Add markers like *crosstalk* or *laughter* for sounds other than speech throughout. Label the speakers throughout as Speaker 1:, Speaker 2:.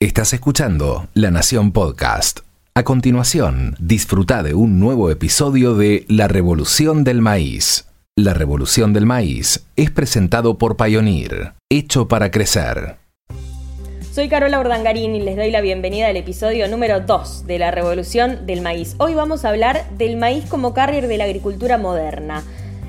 Speaker 1: Estás escuchando La Nación Podcast. A continuación, disfruta de un nuevo episodio de La Revolución del Maíz. La Revolución del Maíz es presentado por Pioneer, hecho para crecer.
Speaker 2: Soy Carola Urdangarín y les doy la bienvenida al episodio número 2 de La Revolución del Maíz. Hoy vamos a hablar del maíz como carrier de la agricultura moderna.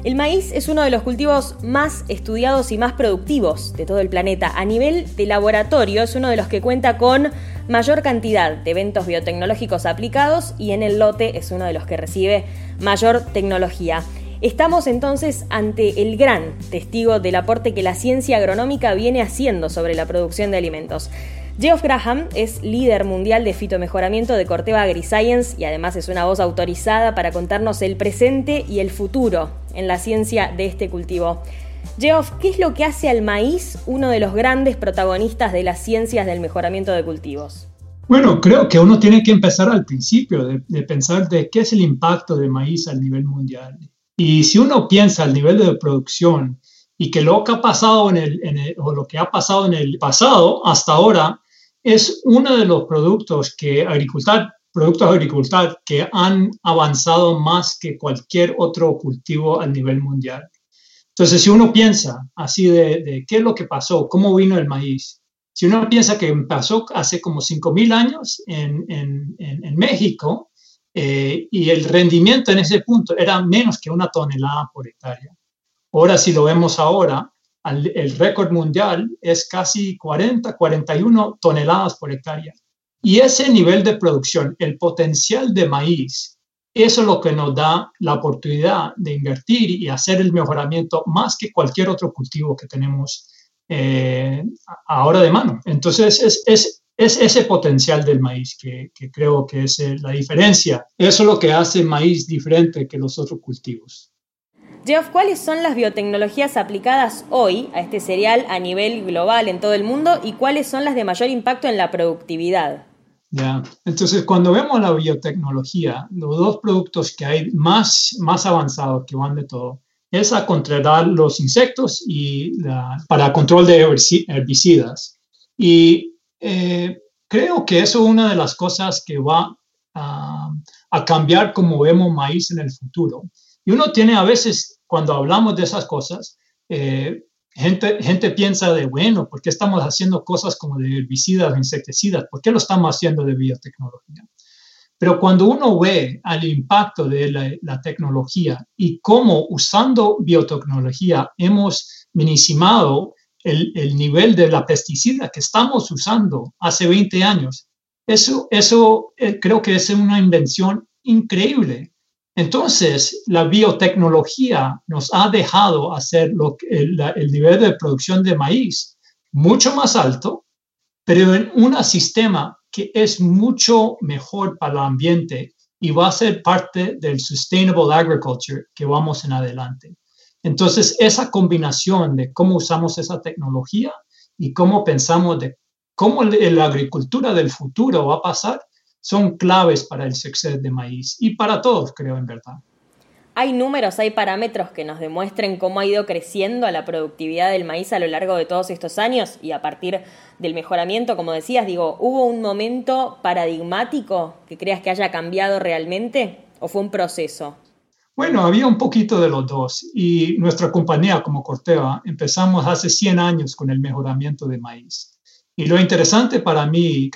Speaker 2: El maíz es uno de los cultivos más estudiados y más productivos de todo el planeta. A nivel de laboratorio es uno de los que cuenta con mayor cantidad de eventos biotecnológicos aplicados y en el lote es uno de los que recibe mayor tecnología. Estamos entonces ante el gran testigo del aporte que la ciencia agronómica viene haciendo sobre la producción de alimentos. Geoff Graham es líder mundial de fitomejoramiento de Corteva AgriScience y además es una voz autorizada para contarnos el presente y el futuro en la ciencia de este cultivo. Geoff, ¿qué es lo que hace al maíz uno de los grandes protagonistas de las ciencias del mejoramiento de cultivos?
Speaker 3: Bueno, creo que uno tiene que empezar al principio, de, pensar de qué es el impacto del maíz al nivel mundial. Y si uno piensa al nivel de producción y que lo que ha pasado en el, o lo que ha pasado en el pasado hasta ahora es uno de los productos que agricultor, productos agricultores que han avanzado más que cualquier otro cultivo a nivel mundial. Entonces, si uno piensa así de, qué es lo que pasó, cómo vino el maíz, si uno piensa que pasó hace como 5.000 años en, en, México eh, y el rendimiento en ese punto era menos que una tonelada por hectárea. Ahora, si lo vemos ahora, el récord mundial es casi 40, 41 toneladas por hectárea. Y ese nivel de producción, el potencial de maíz, eso es lo que nos da la oportunidad de invertir y hacer el mejoramiento más que cualquier otro cultivo que tenemos eh, ahora de mano. Entonces, es, es, es, ese potencial del maíz que, creo que es eh, la diferencia. Eso es lo que hace maíz diferente que los otros cultivos.
Speaker 2: Geoff, ¿cuáles son las biotecnologías aplicadas hoy a este cereal a nivel global en todo el mundo y cuáles son las de mayor impacto en la productividad?
Speaker 3: Ya, entonces cuando vemos la biotecnología, los dos productos que hay más, más avanzados que van de todo, es a controlar los insectos y para control de herbicidas. Y eh, creo que eso es una de las cosas que va a, a cambiar como vemos maíz en el futuro. Y uno tiene a veces, cuando hablamos de esas cosas, eh, gente, gente piensa de, bueno, ¿por qué estamos haciendo cosas como de herbicidas, insecticidas? ¿Por qué lo estamos haciendo de biotecnología? Pero cuando uno ve al impacto de la, tecnología y cómo usando biotecnología hemos minimizado el, el, nivel de la pesticida que estamos usando hace 20 años, eso, eso eh, creo que es una invención increíble entonces, la biotecnología nos ha dejado hacer lo el, nivel de producción de maíz mucho más alto, pero en un sistema que es mucho mejor para el ambiente y va a ser parte del sustainable agriculture que vamos en adelante. Entonces, esa combinación de cómo usamos esa tecnología y cómo pensamos de cómo la agricultura del futuro va a pasar, son claves para el suceso de maíz y para todos, creo, en verdad.
Speaker 2: ¿Hay números, hay parámetros que nos demuestren cómo ha ido creciendo la productividad del maíz a lo largo de todos estos años y a partir del mejoramiento, como decías, digo, ¿hubo un momento paradigmático que creas que haya cambiado realmente o fue un proceso?
Speaker 3: Bueno, había un poquito de los dos y nuestra compañía como Corteva empezamos hace 100 años con el mejoramiento de maíz. Y lo interesante para mí,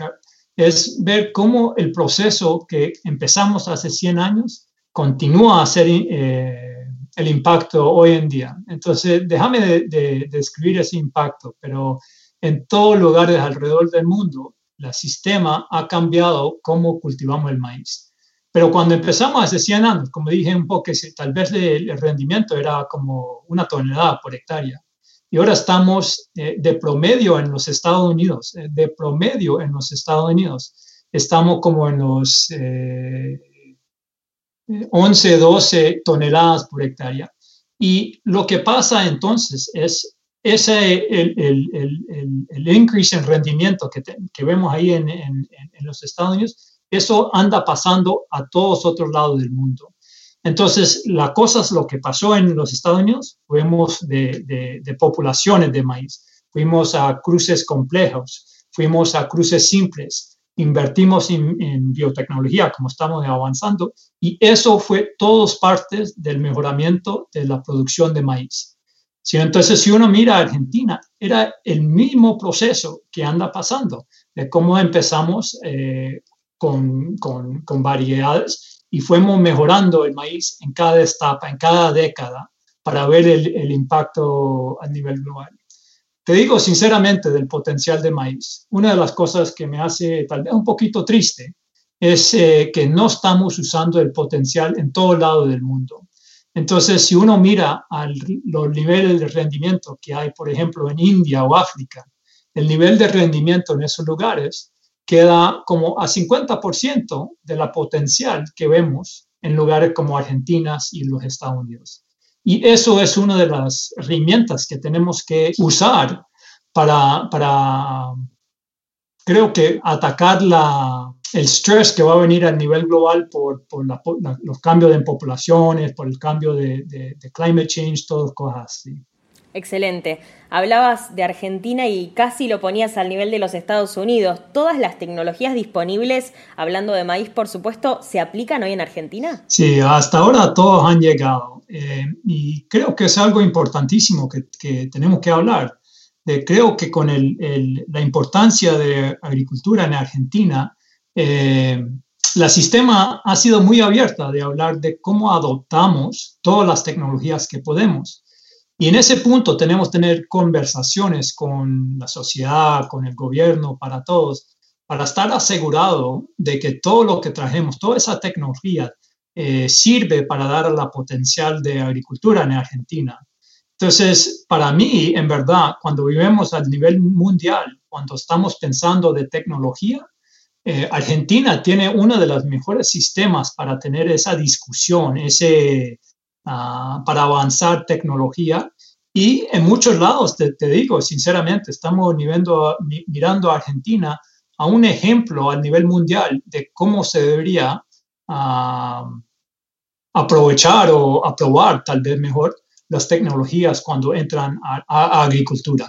Speaker 3: es ver cómo el proceso que empezamos hace 100 años continúa a hacer eh, el impacto hoy en día. Entonces, déjame de, describir ese impacto, pero en todos lugares alrededor del mundo, el sistema ha cambiado cómo cultivamos el maíz. Pero cuando empezamos hace 100 años, como dije un poco, tal vez el rendimiento era como una tonelada por hectárea. Y ahora estamos eh, de promedio en los Estados Unidos, eh, de promedio en los Estados Unidos. Estamos como en los 11, eh, 12 toneladas por hectárea. Y lo que pasa entonces es ese, el, el, el, el increase en rendimiento que, que vemos ahí en, en, en los Estados Unidos, eso anda pasando a todos otros lados del mundo. Entonces, la cosa es lo que pasó en los Estados Unidos, fuimos de, de, poblaciones de maíz, fuimos a cruces complejos, fuimos a cruces simples, invertimos en, biotecnología como estamos avanzando y eso fue todos partes del mejoramiento de la producción de maíz. entonces, si uno mira Argentina, era el mismo proceso que anda pasando, de cómo empezamos eh, con, con variedades y fuimos mejorando el maíz en cada etapa, en cada década, para ver el, impacto a nivel global. Te digo sinceramente del potencial de maíz. Una de las cosas que me hace tal vez un poquito triste es eh, que no estamos usando el potencial en todo lado del mundo. Entonces, si uno mira a los niveles de rendimiento que hay, por ejemplo, en India o África, el nivel de rendimiento en esos lugares queda como a 50% de la potencial que vemos en lugares como Argentina y los Estados Unidos. Y eso es una de las herramientas que tenemos que usar para, para creo que atacar la, el estrés que va a venir a nivel global por, por los cambios en poblaciones, por el cambio de, de, de climate change, todas cosas así.
Speaker 2: Excelente. Hablabas de Argentina y casi lo ponías al nivel de los Estados Unidos. ¿Todas las tecnologías disponibles, hablando de maíz, por supuesto, se aplican hoy en Argentina?
Speaker 3: Sí, hasta ahora todos han llegado. Eh, y creo que es algo importantísimo que, que tenemos que hablar. De, creo que con el, la importancia de agricultura en Argentina, eh, la sistema ha sido muy abierta de hablar de cómo adoptamos todas las tecnologías que podemos. Y en ese punto tenemos que tener conversaciones con la sociedad, con el gobierno, para todos, para estar asegurado de que todo lo que trajemos, toda esa tecnología, eh, sirve para dar la potencial de agricultura en Argentina. Entonces, para mí, en verdad, cuando vivimos a nivel mundial, cuando estamos pensando de tecnología, eh, Argentina tiene uno de los mejores sistemas para tener esa discusión, ese, Ah, para avanzar tecnología. Y en muchos lados, te, digo sinceramente, estamos mirando a Argentina a un ejemplo a nivel mundial de cómo se debería ah, aprovechar o aprobar, tal vez mejor, las tecnologías cuando entran a, agricultura.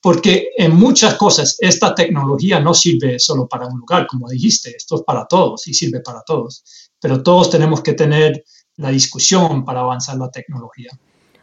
Speaker 3: Porque en muchas cosas esta tecnología no sirve solo para un lugar, como dijiste, esto es para todos y sirve para todos. Pero todos tenemos que tener la discusión para avanzar la tecnología.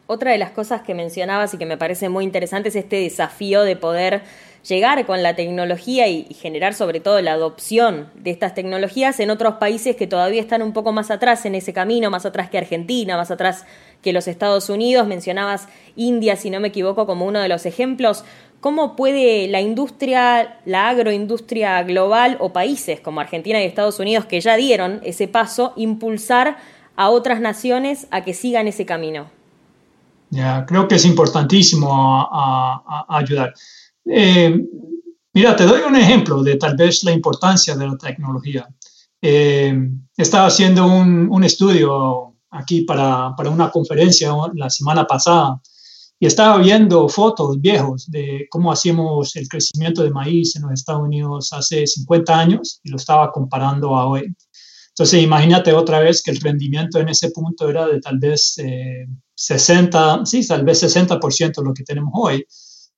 Speaker 2: Otra de las cosas que mencionabas y que me parece muy interesante es este desafío de poder llegar con la tecnología y, generar sobre todo la adopción de estas tecnologías en otros países que todavía están un poco más atrás en ese camino, más atrás que Argentina, más atrás que los Estados Unidos. Mencionabas India, si no me equivoco, como uno de los ejemplos. ¿Cómo puede la industria, la agroindustria global o países como Argentina y Estados Unidos que ya dieron ese paso impulsar a otras naciones a que sigan ese camino.
Speaker 3: Ya, creo que es importantísimo ayudar. Eh, mira, te doy un ejemplo de tal vez la importancia de la tecnología. Eh, estaba haciendo un, estudio aquí para, para, una conferencia la semana pasada y estaba viendo fotos viejos de cómo hacíamos el crecimiento de maíz en los Estados Unidos hace 50 años y lo estaba comparando a hoy. Entonces, imagínate otra vez que el rendimiento en ese punto era de tal vez 60, eh, sí, tal vez 60% de lo que tenemos hoy.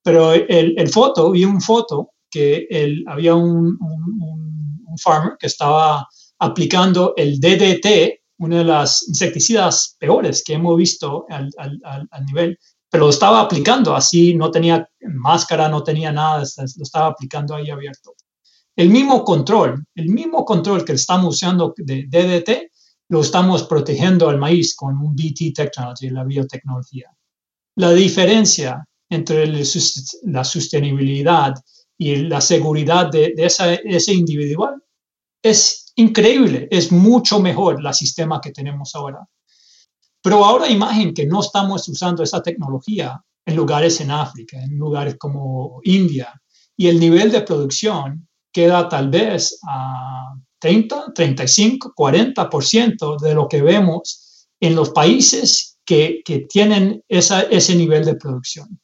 Speaker 3: Pero el, el foto, vi un foto que el, había un, un, farmer que estaba aplicando el DDT, una de las insecticidas peores que hemos visto al, al, al, nivel, pero lo estaba aplicando así, no tenía máscara, no tenía nada, lo estaba aplicando ahí abierto. El mismo control, el mismo control que estamos usando de DDT, lo estamos protegiendo al maíz con un BT Technology, la biotecnología. La diferencia entre la sostenibilidad y la seguridad de, ese individual es increíble, es mucho mejor el sistema que tenemos ahora. Pero ahora imaginen que no estamos usando esa tecnología en lugares en África, en lugares como India, y el nivel de producción queda tal vez a 30, 35, 40% de lo que vemos en los países que, que tienen esa, ese nivel de producción.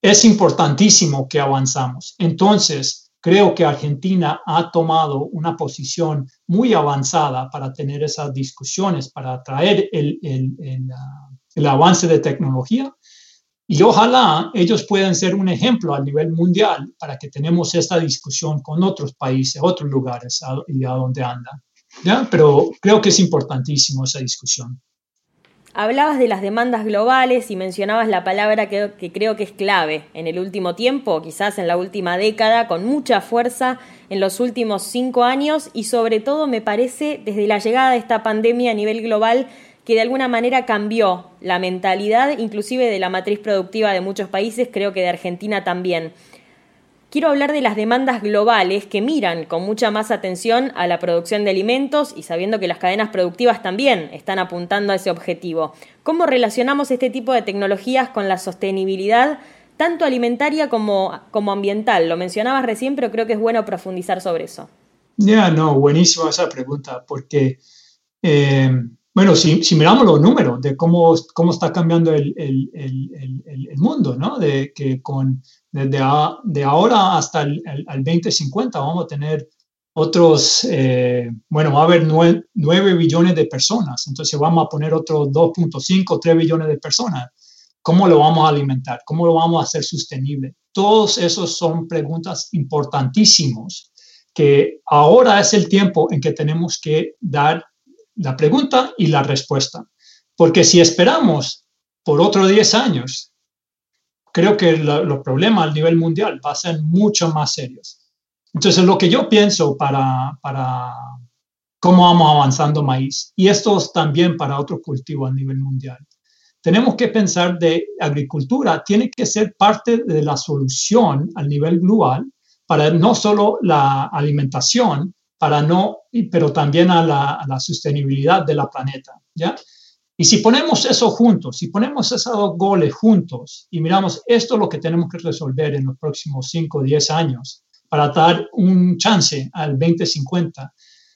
Speaker 3: Es importantísimo que avanzamos. Entonces, creo que Argentina ha tomado una posición muy avanzada para tener esas discusiones, para traer el, el, el, el avance de tecnología, Y ojalá ellos puedan ser un ejemplo a nivel mundial para que tenemos esta discusión con otros países, otros lugares y a dónde andan. ¿ya? Pero creo que es importantísimo esa discusión.
Speaker 2: Hablabas de las demandas globales y mencionabas la palabra que, que, creo que es clave en el último tiempo, quizás en la última década, con mucha fuerza en los últimos cinco años y sobre todo me parece desde la llegada de esta pandemia a nivel global que de alguna manera cambió la mentalidad inclusive de la matriz productiva de muchos países, creo que de Argentina también. Quiero hablar de las demandas globales que miran con mucha más atención a la producción de alimentos y sabiendo que las cadenas productivas también están apuntando a ese objetivo. ¿Cómo relacionamos este tipo de tecnologías con la sostenibilidad, tanto alimentaria como, como ambiental? Lo mencionabas recién, pero creo que es bueno profundizar sobre eso.
Speaker 3: Ya, no, buenísima esa pregunta, porque, eh, bueno, si, miramos los números de cómo, cómo está cambiando el, el, el, mundo, ¿no? De que con desde de ahora hasta el, 2050 vamos a tener otros, eh, bueno, va a haber 9, billones de personas, entonces vamos a poner otros 2.5, 3 billones de personas. ¿Cómo lo vamos a alimentar? ¿Cómo lo vamos a hacer sostenible? Todos esos son preguntas importantísimos que ahora es el tiempo en que tenemos que dar la pregunta y la respuesta. Porque si esperamos por otros 10 años, creo que los problemas a nivel mundial van a ser mucho más serios. Entonces, lo que yo pienso para, para cómo vamos avanzando maíz, y esto es también para otros cultivos a nivel mundial, tenemos que pensar de agricultura, tiene que ser parte de la solución a nivel global para no solo la alimentación, para no, pero también a la, sostenibilidad de la planeta. ¿ya? Y si ponemos eso juntos, si ponemos esos dos goles juntos y miramos esto es lo que tenemos que resolver en los próximos 5 o 10 años para dar un chance al 2050,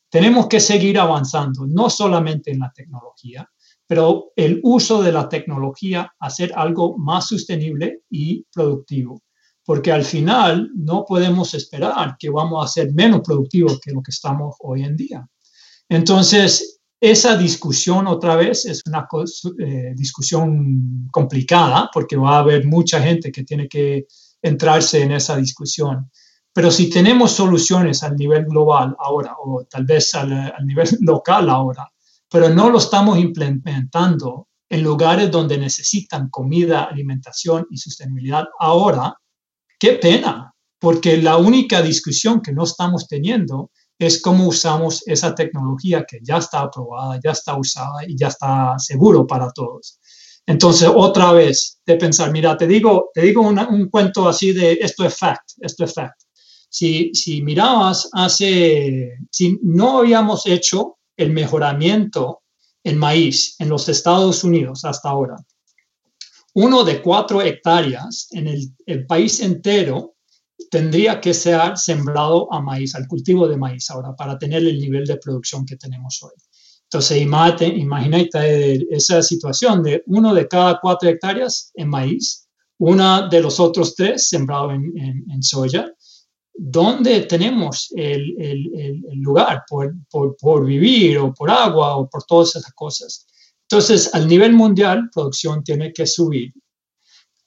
Speaker 3: tenemos que seguir avanzando, no solamente en la tecnología, pero el uso de la tecnología, hacer algo más sostenible y productivo. Porque al final no podemos esperar que vamos a ser menos productivos que lo que estamos hoy en día. Entonces, esa discusión otra vez es una eh, discusión complicada porque va a haber mucha gente que tiene que entrarse en esa discusión. Pero si tenemos soluciones al nivel global ahora o tal vez al, al nivel *laughs* local ahora, pero no lo estamos implementando en lugares donde necesitan comida, alimentación y sostenibilidad ahora, qué pena, porque la única discusión que no estamos teniendo es cómo usamos esa tecnología que ya está aprobada, ya está usada y ya está seguro para todos. Entonces, otra vez, de pensar, mira, te digo, te digo un cuento así de esto es fact, esto es fact. Si, si mirabas hace, si no habíamos hecho el mejoramiento en maíz en los Estados Unidos hasta ahora, uno de cuatro hectáreas en el, el país entero tendría que ser sembrado a maíz, al cultivo de maíz ahora, para tener el nivel de producción que tenemos hoy. Entonces, imagínate esa situación de uno de cada cuatro hectáreas en maíz, una de los otros tres sembrado en, soya, ¿dónde tenemos el, lugar por, por, vivir o por agua o por todas esas cosas? Entonces, al nivel mundial, producción tiene que subir.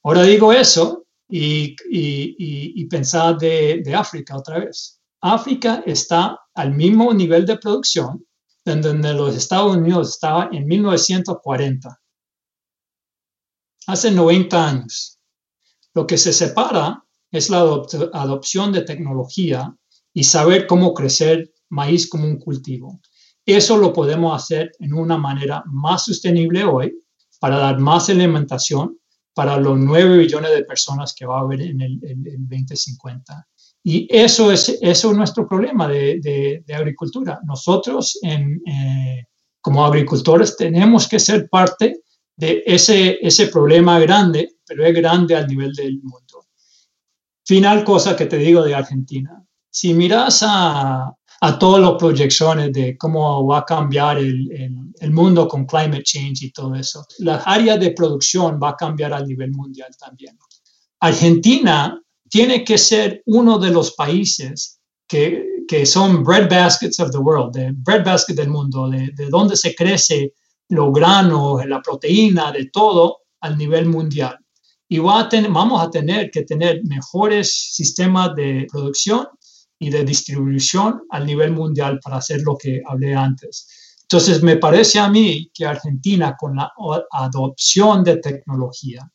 Speaker 3: Ahora digo eso, y, y, de, África otra vez. África está al mismo nivel de producción donde los Estados Unidos estaba en 1940, hace 90 años. Lo que se separa es la adopción de tecnología y saber cómo crecer maíz como un cultivo. Eso lo podemos hacer en una manera más sostenible hoy para dar más alimentación para los 9 billones de personas que va a haber en el, 2050. Y eso es, eso es nuestro problema de, de, agricultura. Nosotros, en, eh, como agricultores, tenemos que ser parte de ese, ese problema grande, pero es grande al nivel del mundo. Final cosa que te digo de Argentina. Si miras a, a todas las proyecciones de cómo va a cambiar el, el, mundo con climate change y todo eso. Las áreas de producción va a cambiar a nivel mundial también. Argentina tiene que ser uno de los países que, que son bread baskets of the world, de bread basket del mundo, de, de donde se crece los granos, la proteína, de todo al nivel mundial. y va a vamos a tener que tener mejores sistemas de producción y de distribución al nivel mundial para hacer lo que hablé antes. Entonces, me parece a mí que Argentina, con la adopción de tecnología,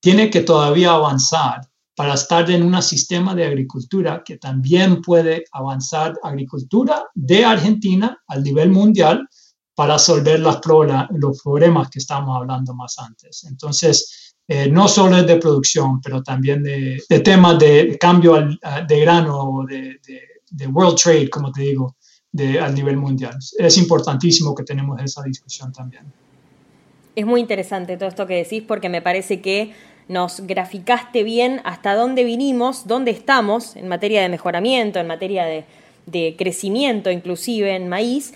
Speaker 3: tiene que todavía avanzar para estar en un sistema de agricultura que también puede avanzar agricultura de Argentina al nivel mundial para resolver los problemas que estamos hablando más antes. Entonces, eh, no solo de producción, pero también de, temas de cambio de grano, de, de, world trade, como te digo, de, al nivel mundial. Es importantísimo que tenemos esa discusión también.
Speaker 2: Es muy interesante todo esto que decís porque me parece que nos graficaste bien hasta dónde vinimos, dónde estamos en materia de mejoramiento, en materia de, de crecimiento inclusive en maíz,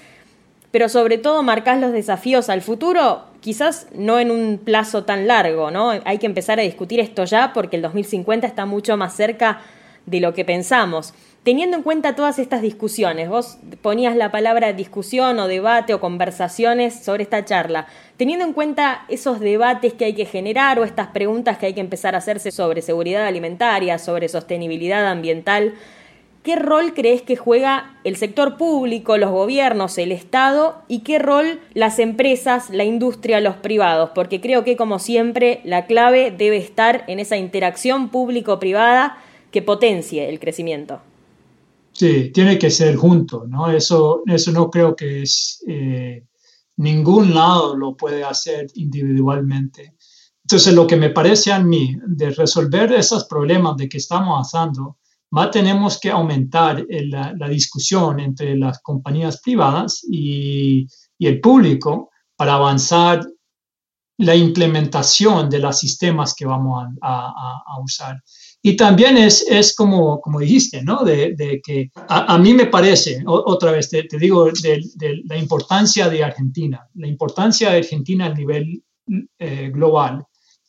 Speaker 2: pero sobre todo marcás los desafíos al futuro, quizás no en un plazo tan largo, ¿no? Hay que empezar a discutir esto ya porque el 2050 está mucho más cerca de lo que pensamos. Teniendo en cuenta todas estas discusiones, vos ponías la palabra discusión o debate o conversaciones sobre esta charla, teniendo en cuenta esos debates que hay que generar o estas preguntas que hay que empezar a hacerse sobre seguridad alimentaria, sobre sostenibilidad ambiental, ¿qué rol crees que juega el sector público, los gobiernos, el Estado y qué rol las empresas, la industria, los privados? Porque creo que como siempre la clave debe estar en esa interacción público-privada que potencie el crecimiento.
Speaker 3: Sí, tiene que ser junto, ¿no? Eso, eso no creo que es, eh, ningún lado lo puede hacer individualmente. Entonces, lo que me parece a mí de resolver esos problemas de que estamos haciendo, más tenemos que aumentar la, discusión entre las compañías privadas y, y el público para avanzar la implementación de los sistemas que vamos a, a usar. Y también es, es como, como dijiste, ¿no? De, de que a, mí me parece, otra vez te, te digo, de, de, la importancia de Argentina, la importancia de Argentina a nivel eh, global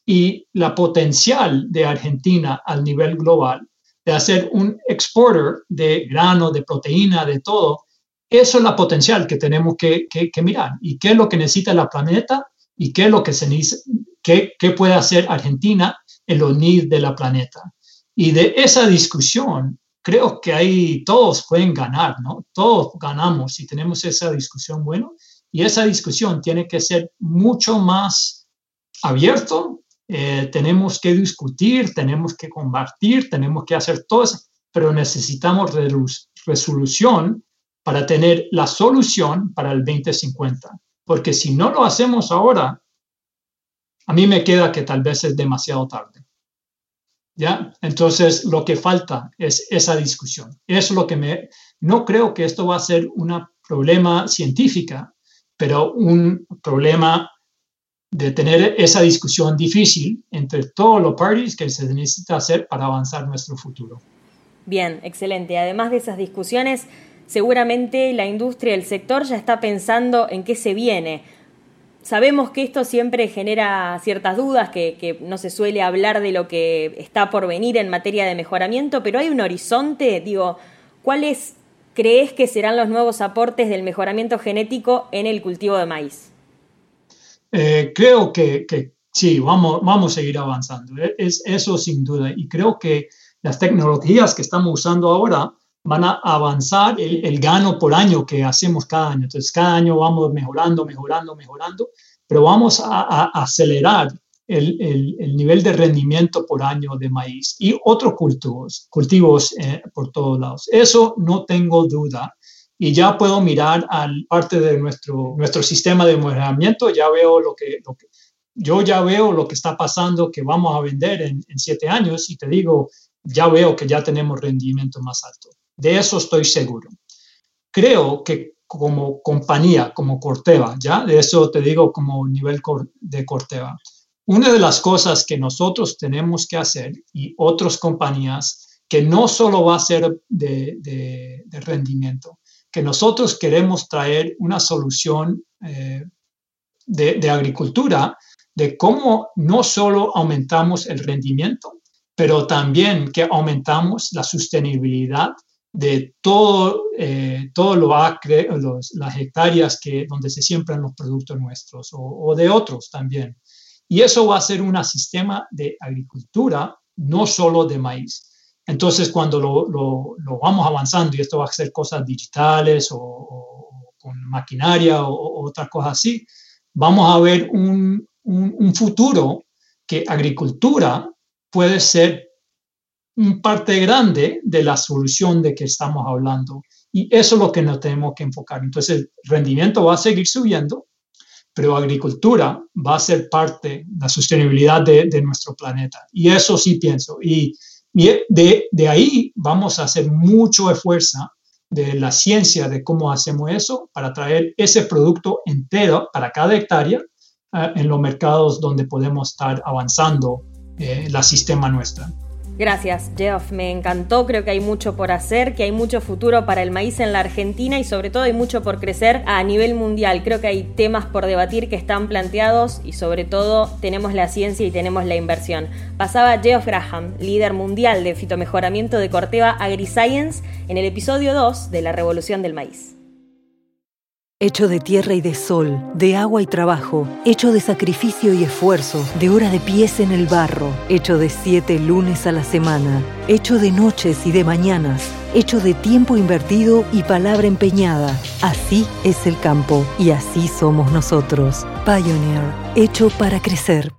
Speaker 3: y la potencial de Argentina al nivel global de hacer un exporter de grano, de proteína, de todo, eso es la potencial que tenemos que, mirar. ¿Y qué es lo que necesita la planeta? ¿Y qué es lo que se qué, qué puede hacer Argentina en los de la planeta? Y de esa discusión, creo que ahí todos pueden ganar, ¿no? Todos ganamos si tenemos esa discusión bueno. Y esa discusión tiene que ser mucho más abierto. Eh, tenemos que discutir, tenemos que combatir, tenemos que hacer todo eso, pero necesitamos resolución para tener la solución para el 2050. Porque si no lo hacemos ahora, a mí me queda que tal vez es demasiado tarde. ¿Ya? Entonces, lo que falta es esa discusión. Es lo que me... No creo que esto va a ser un problema científica, pero un problema de tener esa discusión difícil entre todos los parties que se necesita hacer para avanzar nuestro futuro.
Speaker 2: Bien, excelente. Además de esas discusiones, seguramente la industria, el sector ya está pensando en qué se viene Sabemos que esto siempre genera ciertas dudas, que, no se suele hablar de lo que está por venir en materia de mejoramiento, pero hay un horizonte, digo, ¿cuáles crees que serán los nuevos aportes del mejoramiento genético en el cultivo de maíz?
Speaker 3: Eh, creo que, sí, vamos, vamos a seguir avanzando, eh, es, eso sin duda, y creo que las tecnologías que estamos usando ahora van a avanzar el, gano por año que hacemos cada año. Entonces, cada año vamos mejorando, mejorando, mejorando, pero vamos a, acelerar el, el, nivel de rendimiento por año de maíz y otros cultivos, cultivos eh, por todos lados. Eso no tengo duda. Y ya puedo mirar al parte de nuestro, nuestro sistema de mejoramiento, ya veo lo que, lo que, yo ya veo lo que está pasando, que vamos a vender en, en siete años y te digo, ya veo que ya tenemos rendimiento más alto. De eso estoy seguro. Creo que como compañía, como Corteva, ¿ya? De eso te digo como nivel de Corteva. Una de las cosas que nosotros tenemos que hacer y otras compañías, que no solo va a ser de, rendimiento, que nosotros queremos traer una solución eh, de agricultura de cómo no solo aumentamos el rendimiento, pero también que aumentamos la sostenibilidad de todo, eh, todo lo acre, las hectáreas que, donde se siembran los productos nuestros o, de otros también. Y eso va a ser un sistema de agricultura, no solo de maíz. Entonces, cuando lo, lo, vamos avanzando, y esto va a ser cosas digitales o, con maquinaria o, otras cosas así, vamos a ver un, un, un futuro que agricultura puede ser parte grande de la solución de que estamos hablando. Y eso es lo que nos tenemos que enfocar. Entonces, el rendimiento va a seguir subiendo, pero agricultura va a ser parte de la sostenibilidad de, nuestro planeta. Y eso sí pienso. Y, de, de, ahí vamos a hacer mucho esfuerzo de la ciencia de cómo hacemos eso para traer ese producto entero para cada hectárea eh, en los mercados donde podemos estar avanzando eh, la sistema nuestra.
Speaker 2: Gracias, Jeff. Me encantó. Creo que hay mucho por hacer, que hay mucho futuro para el maíz en la Argentina y sobre todo hay mucho por crecer a nivel mundial. Creo que hay temas por debatir que están planteados y sobre todo tenemos la ciencia y tenemos la inversión. Pasaba Geoff Graham, líder mundial de fitomejoramiento de Corteva AgriScience, en el episodio 2 de la Revolución del Maíz
Speaker 4: hecho de tierra y de sol, de agua y trabajo, hecho de sacrificio y esfuerzo, de hora de pies en el barro, hecho de siete lunes a la semana, hecho de noches y de mañanas, hecho de tiempo invertido y palabra empeñada. Así es el campo y así somos nosotros. Pioneer, hecho para crecer.